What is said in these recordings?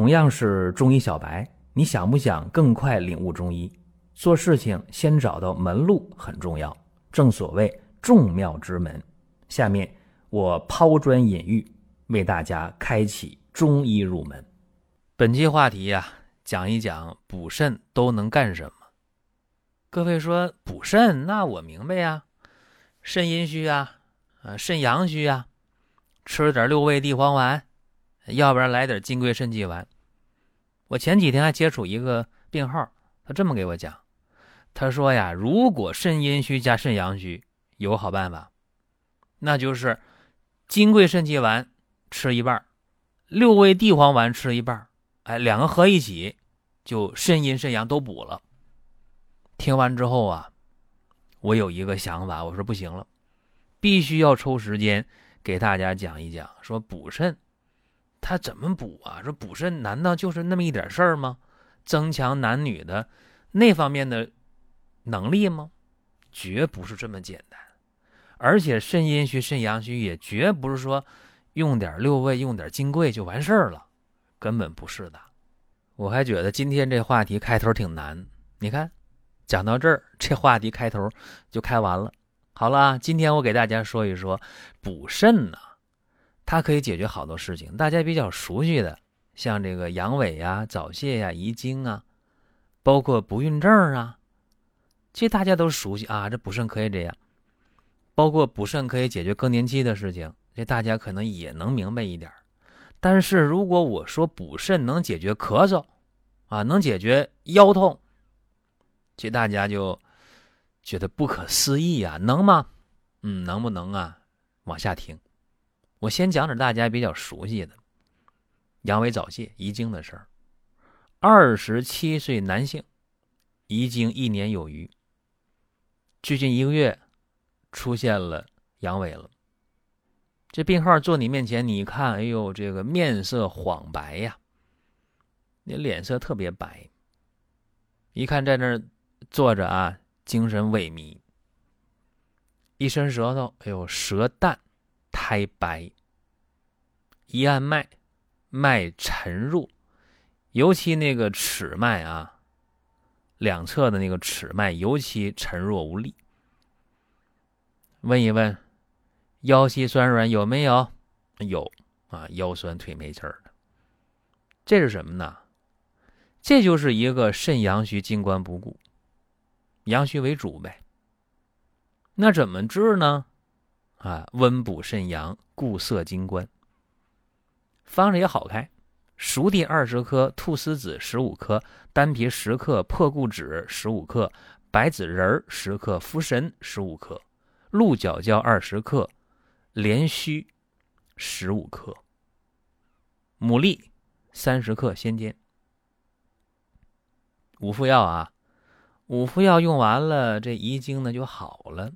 同样是中医小白，你想不想更快领悟中医？做事情先找到门路很重要，正所谓众妙之门。下面我抛砖引玉，为大家开启中医入门。本期话题呀，讲一讲补肾都能干什么。各位说补肾，那我明白呀，肾阴虚啊，啊肾阳虚啊，吃点六味地黄丸。要不然来点金匮肾气丸。我前几天还接触一个病号，他这么给我讲，他说呀，如果肾阴虚加肾阳虚，有好办法，那就是金匮肾气丸吃一半，六味地黄丸吃一半，哎，两个合一起，就肾阴肾阳都补了。听完之后啊，我有一个想法，我说不行了，必须要抽时间给大家讲一讲，说补肾。他怎么补啊？说补肾难道就是那么一点事儿吗？增强男女的那方面的能力吗？绝不是这么简单。而且肾阴虚、肾阳虚也绝不是说用点六味、用点金匮就完事儿了，根本不是的。我还觉得今天这话题开头挺难。你看，讲到这儿，这话题开头就开完了。好了，今天我给大家说一说补肾呢。它可以解决好多事情，大家比较熟悉的，像这个阳痿呀、早泄呀、遗精啊，包括不孕症啊，这大家都熟悉啊。这补肾可以这样，包括补肾可以解决更年期的事情，这大家可能也能明白一点。但是如果我说补肾能解决咳嗽，啊，能解决腰痛，这大家就觉得不可思议啊，能吗？嗯，能不能啊？往下听。我先讲点大家比较熟悉的阳痿早泄遗精的事儿。二十七岁男性，遗精一年有余，最近一个月出现了阳痿了。这病号坐你面前，你一看，哎呦，这个面色黄白呀，你脸色特别白。一看在那儿坐着啊，精神萎靡，一伸舌头，哎呦，舌淡。苔白，一按脉，脉沉入，尤其那个尺脉啊，两侧的那个尺脉尤其沉弱无力。问一问，腰膝酸软有没有？有啊，腰酸腿没气儿的，这是什么呢？这就是一个肾阳虚，精关不固，阳虚为主呗。那怎么治呢？啊，温补肾阳，固涩精关。方子也好开，熟地二十克，菟丝子十五克，丹皮十克，破固脂十五克，白子仁十克，茯神十五克，鹿角胶二十克，连须十五克，牡蛎三十克，先煎。五副药啊，五副药用完了，这遗精呢就好了。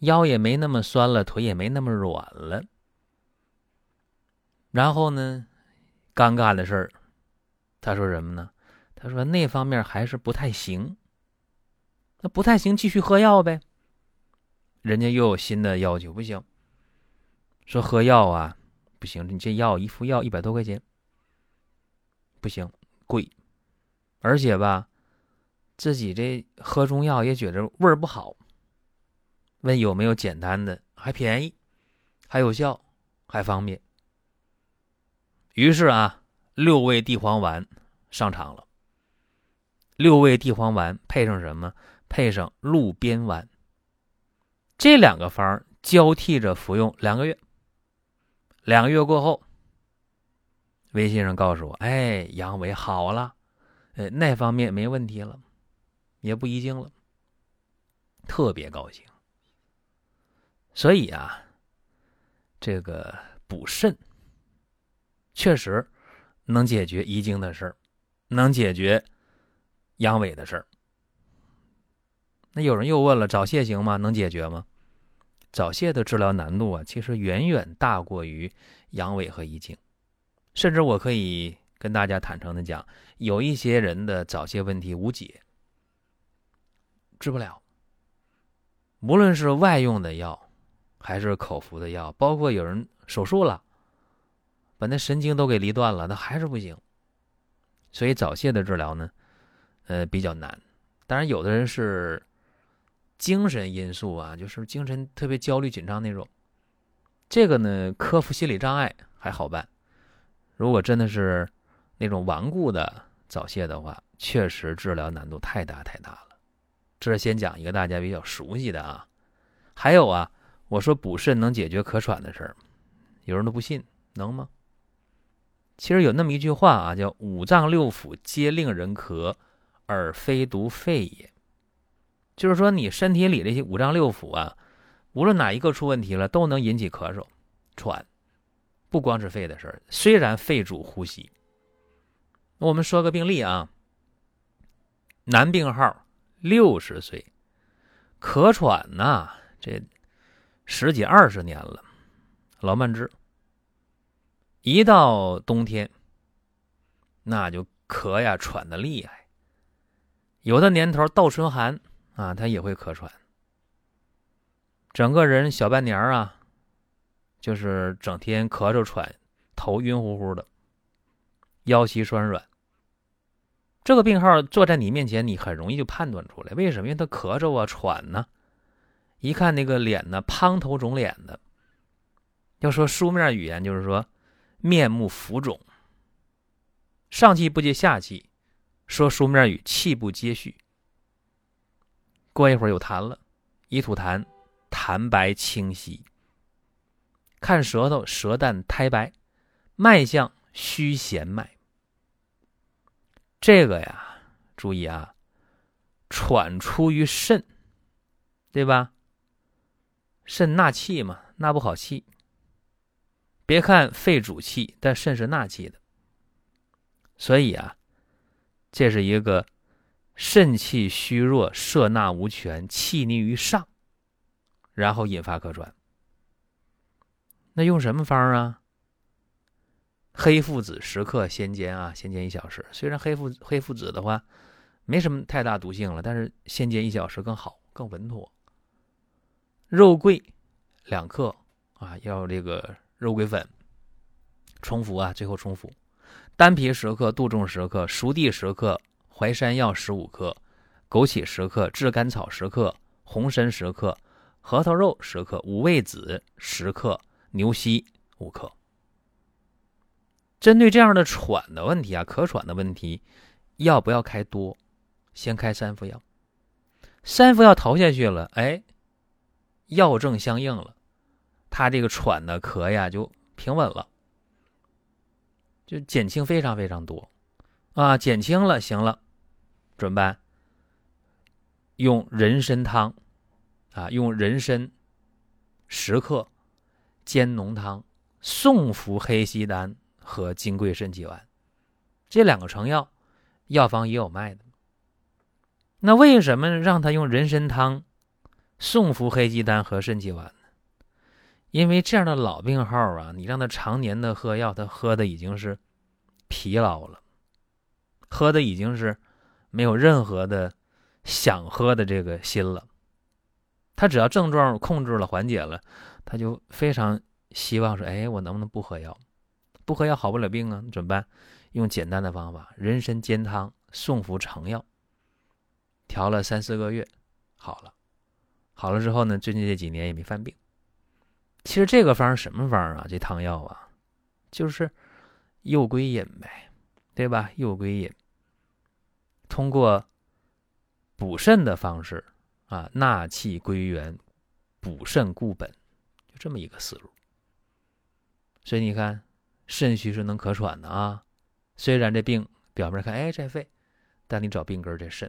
腰也没那么酸了，腿也没那么软了。然后呢，尴尬的事儿，他说什么呢？他说那方面还是不太行。那不太行，继续喝药呗。人家又有新的要求，不行。说喝药啊，不行，你这药一副药一百多块钱，不行，贵。而且吧，自己这喝中药也觉着味儿不好。问有没有简单的，还便宜，还有效，还方便。于是啊，六味地黄丸上场了。六味地黄丸配上什么？配上鹿鞭丸。这两个方交替着服用两个月。两个月过后，微信上告诉我：“哎，阳痿好了，呃，那方面没问题了，也不遗精了，特别高兴。”所以啊，这个补肾确实能解决遗精的事儿，能解决阳痿的事儿。那有人又问了，早泄行吗？能解决吗？早泄的治疗难度啊，其实远远大过于阳痿和遗精。甚至我可以跟大家坦诚的讲，有一些人的早泄问题无解，治不了。无论是外用的药。还是口服的药，包括有人手术了，把那神经都给离断了，那还是不行所以早泄的治疗呢，呃比较难。当然，有的人是精神因素啊，就是精神特别焦虑紧张那种，这个呢克服心理障碍还好办。如果真的是那种顽固的早泄的话，确实治疗难度太大太大了。这是先讲一个大家比较熟悉的啊，还有啊，我说补肾能解决咳喘的事儿，有人都不信，能吗？其实有那么一句话啊，叫“五脏六腑皆令人咳，而非独肺也”。就是说，你身体里这些五脏六腑啊，无论哪一个出问题了，都能引起咳嗽、喘，不光是肺的事儿。虽然肺主呼吸，我们说个病例啊，男病号。六十岁，咳喘呐，这十几二十年了，老慢支。一到冬天，那就咳呀喘的厉害。有的年头倒春寒啊，他也会咳喘。整个人小半年啊，就是整天咳嗽喘，头晕乎乎的，腰膝酸软。这个病号坐在你面前，你很容易就判断出来，为什么？因为他咳嗽啊、喘呢，一看那个脸呢，胖头肿脸的。要说书面语言，就是说面目浮肿，上气不接下气。说书面语，气不接续。过一会儿有痰了，一吐痰，痰白清晰。看舌头，舌淡苔白，脉象虚弦脉。这个呀，注意啊，喘出于肾，对吧？肾纳气嘛，纳不好气。别看肺主气，但肾是纳气的，所以啊，这是一个肾气虚弱、摄纳无权、气逆于上，然后引发咳喘。那用什么方啊？黑附子十克，先煎啊，先煎一小时。虽然黑附黑附子的话没什么太大毒性了，但是先煎一小时更好，更稳妥。肉桂两克啊，要这个肉桂粉冲服啊，最后冲服。丹皮十克，杜仲十克，熟地十克，淮山药十五克，枸杞十克，炙甘草十克，红参十克，核桃肉十克，五味子十克，牛膝五克。针对这样的喘的问题啊，咳喘的问题，要不要开多？先开三副药，三副药投下去了，哎，药证相应了，他这个喘的咳呀就平稳了，就减轻非常非常多。啊，减轻了，行了，怎么办？用人参汤。啊，用人参十克。煎浓汤，送服黑犀丹。和金匮肾气丸，这两个成药，药房也有卖的。那为什么让他用人参汤送服黑鸡丹和肾气丸？因为这样的老病号啊，你让他常年的喝药，他喝的已经是疲劳了，喝的已经是没有任何的想喝的这个心了。他只要症状控制了、缓解了，他就非常希望说：“哎，我能不能不喝药？”不喝药好不了病啊，怎么办？用简单的方法，人参煎汤，送服成药，调了三四个月，好了。好了之后呢，最近这几年也没犯病。其实这个方什么方啊？这汤药啊，就是右归饮呗，对吧？右归饮，通过补肾的方式啊，纳气归元，补肾固本，就这么一个思路。所以你看。肾虚是能咳喘的啊，虽然这病表面看哎在肺，但你找病根在肾。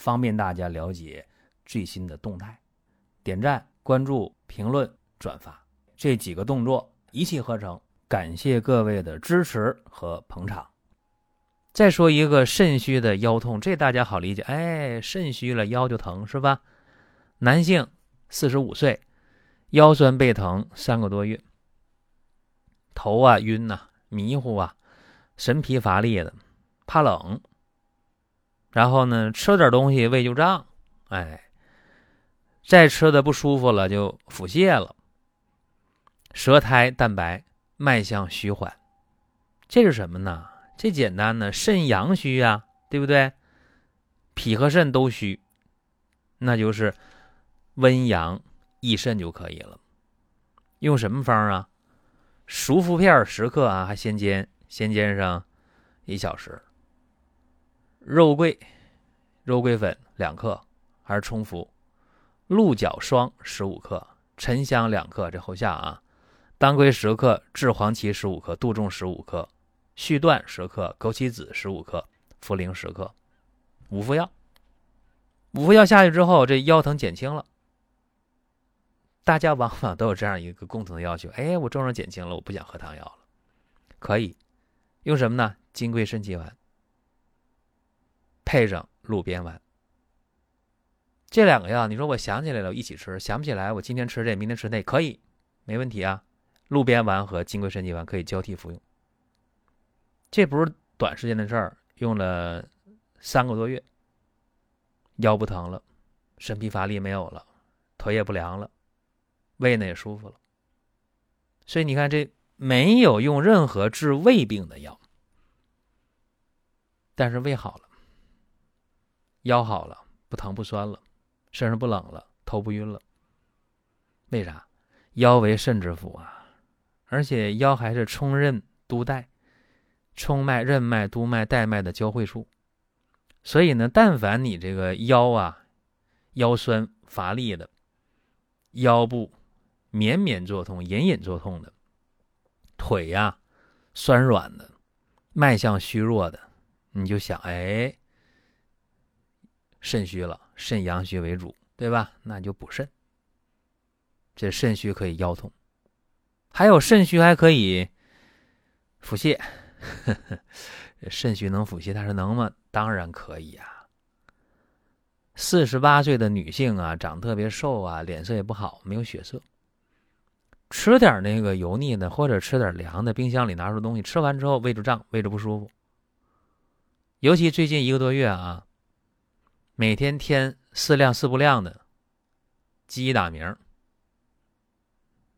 方便大家了解最新的动态。点赞、关注、评论、转发这几个动作一气呵成，感谢各位的支持和捧场。再说一个肾虚的腰痛，这大家好理解。哎，肾虚了腰就疼是吧？男性四十五岁，腰酸背疼三个多月，头啊晕呐，迷糊啊，神疲乏力的，怕冷。然后呢，吃点东西胃就胀，哎，再吃的不舒服了就腹泻了，舌苔淡白，脉象虚缓，这是什么呢？这简单呢，肾阳虚呀，对不对？脾和肾都虚，那就是温阳益肾就可以了。用什么方啊？熟服片十克啊，还先煎，先煎上一小时。肉桂，肉桂粉两克，还是冲服；鹿角霜十五克，沉香两克，这后下啊；当归十克，炙黄芪十五克，杜仲十五克，续断十克，枸杞子十五克，茯苓十克，五副药。五副药下去之后，这腰疼减轻了。大家往往都有这样一个共同的要求：哎，我症状减轻了，我不想喝汤药了。可以用什么呢？金匮肾气丸。配上鹿鞭丸，这两个药，你说我想起来了，一起吃；想不起来，我今天吃这，明天吃那，可以，没问题啊。鹿鞭丸和金匮肾气丸可以交替服用，这不是短时间的事儿，用了三个多月，腰不疼了，神疲乏力没有了，腿也不凉了，胃呢也舒服了。所以你看，这没有用任何治胃病的药，但是胃好了。腰好了，不疼不酸了，身上不冷了，头不晕了。为啥？腰为肾之府啊，而且腰还是冲任督带、冲脉、任脉、督脉、带脉的交汇处。所以呢，但凡你这个腰啊，腰酸乏力的，腰部绵绵作痛、隐隐作痛的，腿呀酸软的，脉象虚弱的，你就想，哎。肾虚了，肾阳虚为主，对吧？那就补肾。这肾虚可以腰痛，还有肾虚还可以腹泻。肾虚能腹泻，但是能吗？当然可以啊。四十八岁的女性啊，长特别瘦啊，脸色也不好，没有血色，吃点那个油腻的，或者吃点凉的，冰箱里拿出东西，吃完之后胃就胀，胃就不舒服。尤其最近一个多月啊。每天添四亮四不亮的，鸡打鸣，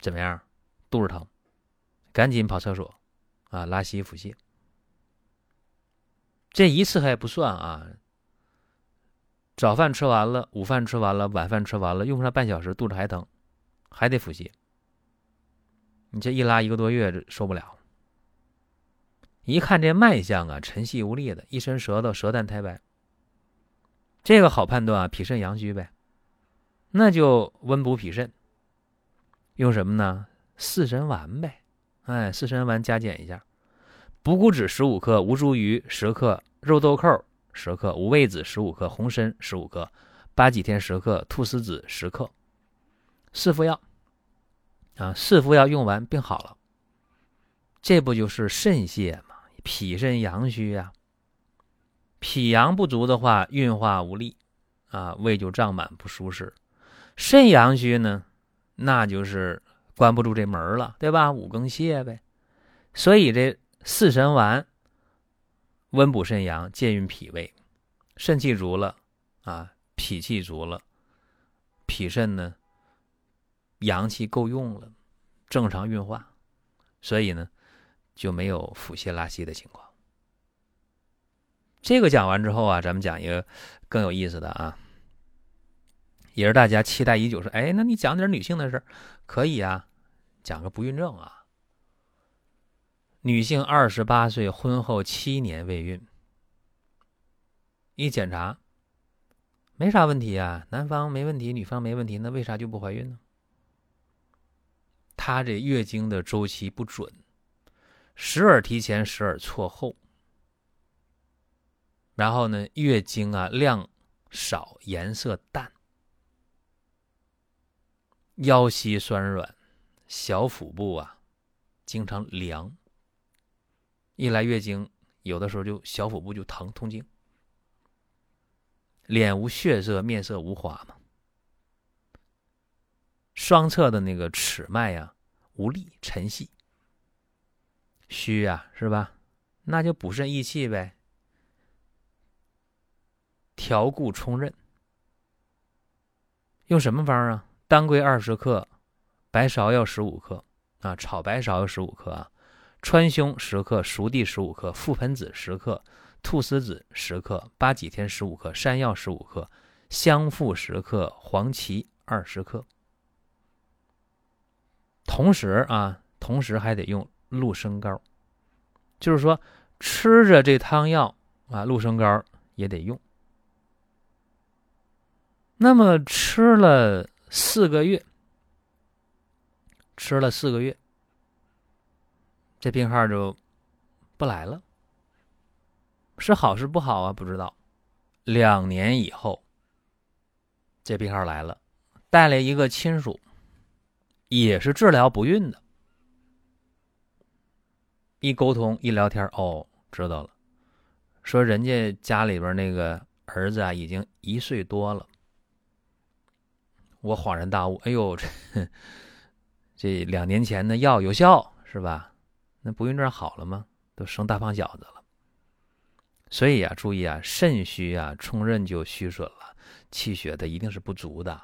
怎么样？肚子疼，赶紧跑厕所，啊，拉稀腹泻。这一次还不算啊，早饭吃完了，午饭吃完了，晚饭吃完了，用不上半小时，肚子还疼，还得腹泻。你这一拉一个多月，这受不了。一看这脉象啊，沉细无力的，一伸舌头，舌淡苔白。这个好判断啊，脾肾阳虚呗，那就温补脾肾，用什么呢？四神丸呗，哎，四神丸加减一下，补骨脂十五克，吴茱萸十克，肉豆蔻十克，五味子十五克，红参十五克，八戟天十克，菟丝子十克，四副药。啊，四副药用完病好了，这不就是肾泄吗？脾肾阳虚呀。脾阳不足的话，运化无力，啊，胃就胀满不舒适。肾阳虚呢，那就是关不住这门了，对吧？五更泻呗。所以这四神丸温补肾阳，健运脾胃，肾气足了啊，脾气足了，脾肾呢阳气够用了，正常运化，所以呢就没有腹泻拉稀的情况。这个讲完之后啊，咱们讲一个更有意思的啊，也是大家期待已久。说，哎，那你讲点女性的事可以啊，讲个不孕症啊。女性二十八岁，婚后七年未孕，一检查没啥问题啊，男方没问题，女方没问题，那为啥就不怀孕呢？她这月经的周期不准，时而提前，时而错后。然后呢，月经啊量少，颜色淡，腰膝酸软，小腹部啊经常凉。一来月经有的时候就小腹部就疼痛经，脸无血色，面色无华嘛。双侧的那个尺脉呀无力沉细，虚呀是吧？那就补肾益气呗，调固冲任。用什么方啊？当归二十克，白芍药十五克啊，炒白芍药十五克啊，川芎十克，熟地十五克，覆盆子十克，菟丝子十克，八戟天十五克，山药十五克，香附十克，黄芪二十克。同时啊，同时还得用鹿参膏，就是说吃着这汤药啊，鹿参膏也得用。那么吃了四个月，吃了四个月，这病号就不来了，是好是不好啊？不知道。两年以后，这病号来了，带来一个亲属。也是治疗不孕的，一沟通一聊天，哦，知道了，说人家家里边那个儿子啊，已经一岁多了。我恍然大悟，哎呦，这这两年前的药有效是吧？那不孕症好了吗？都生大胖小子了。所以啊，注意啊，肾虚啊，冲任就虚损了，气血的一定是不足的。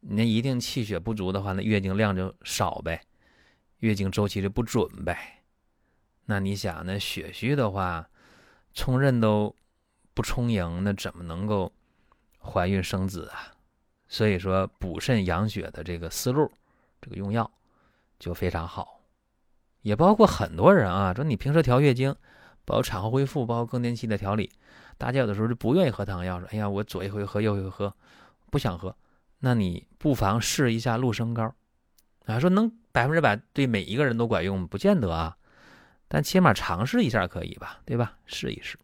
那一定气血不足的话，那月经量就少呗，月经周期就不准呗。那你想，那血虚的话，冲任都不充盈，那怎么能够怀孕生子啊？所以说，补肾养血的这个思路，这个用药就非常好。也包括很多人啊，说你平时调月经，包括产后恢复，包括更年期的调理，大家有的时候就不愿意喝汤药，说哎呀，我左一回喝，右一回喝，不想喝。那你不妨试一下鹿参膏，啊，说能百分之百对每一个人都管用，不见得啊，但起码尝试一下可以吧，对吧？试一试。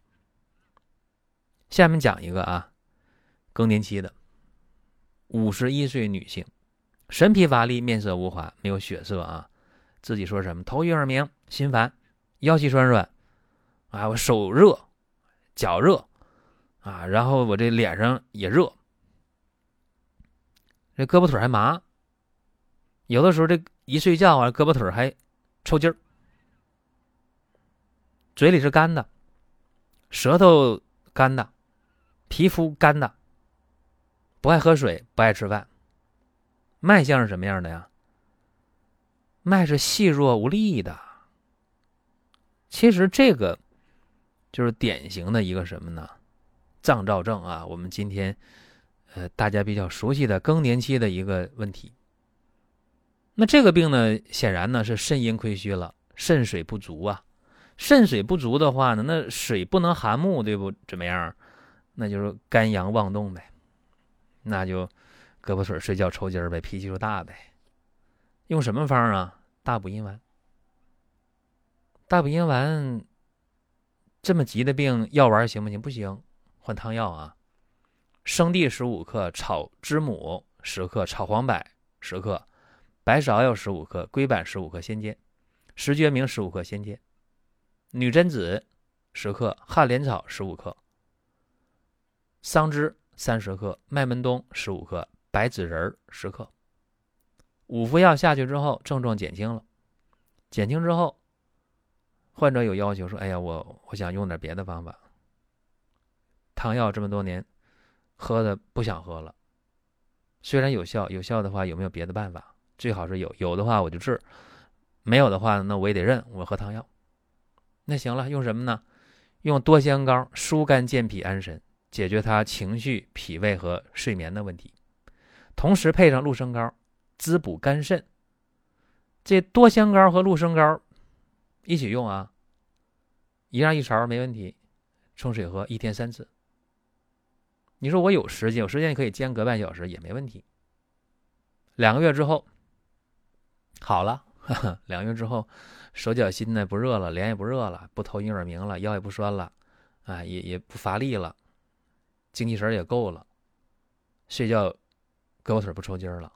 下面讲一个啊，更年期的五十一岁女性，神疲乏力，面色无华，没有血色啊，自己说什么头晕耳鸣，心烦，腰膝酸软，啊，我手热，脚热，啊，然后我这脸上也热。这胳膊腿还麻，有的时候这一睡觉啊，胳膊腿还抽筋儿，嘴里是干的，舌头干的，皮肤干的，不爱喝水，不爱吃饭，脉象是什么样的呀？脉是细弱无力的。其实这个就是典型的一个什么呢？脏燥症啊。我们今天。呃，大家比较熟悉的更年期的一个问题。那这个病呢，显然呢是肾阴亏虚了，肾水不足啊。肾水不足的话呢，那水不能含木，对不？怎么样？那就是肝阳妄动呗。那就胳膊腿睡觉抽筋儿呗，脾气就大呗。用什么方啊？大补阴丸。大补阴丸这么急的病，药丸行不行？不行，换汤药啊。生地十五克，炒知母十克，炒黄柏十克，白芍药十五克，龟板十五克，先煎；石决明十五克，先煎；女贞子十克，旱莲草十五克，桑枝三十克，麦门冬十五克，白子仁十克。五副药下去之后，症状减轻了。减轻之后，患者有要求说：“哎呀，我我想用点别的方法。汤药这么多年。”喝的不想喝了，虽然有效，有效的话有没有别的办法？最好是有，有的话我就治，没有的话那我也得认，我喝汤药。那行了，用什么呢？用多香膏疏肝健脾安神，解决他情绪、脾胃和睡眠的问题。同时配上鹿参膏，滋补肝肾。这多香膏和鹿参膏一起用啊，一样一勺没问题，冲水喝，一天三次。你说我有时间，有时间可以间隔半小时也没问题。两个月之后好了，两个月之后手脚心呢不热了，脸也不热了，不头晕耳鸣了，腰也不酸了，啊，也也不乏力了，精气神也够了，睡觉胳膊腿不抽筋了，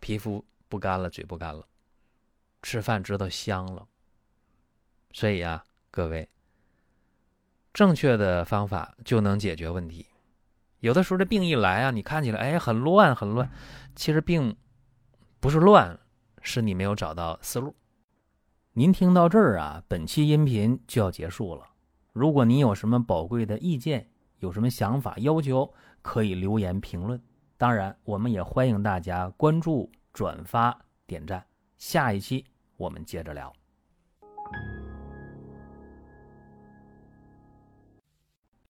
皮肤不干了，嘴不干了，吃饭知道香了。所以啊，各位正确的方法就能解决问题。有的时候这病一来啊，你看起来哎很乱很乱，其实病不是乱，是你没有找到思路。您听到这儿啊，本期音频就要结束了。如果您有什么宝贵的意见，有什么想法要求，可以留言评论。当然，我们也欢迎大家关注、转发、点赞。下一期我们接着聊。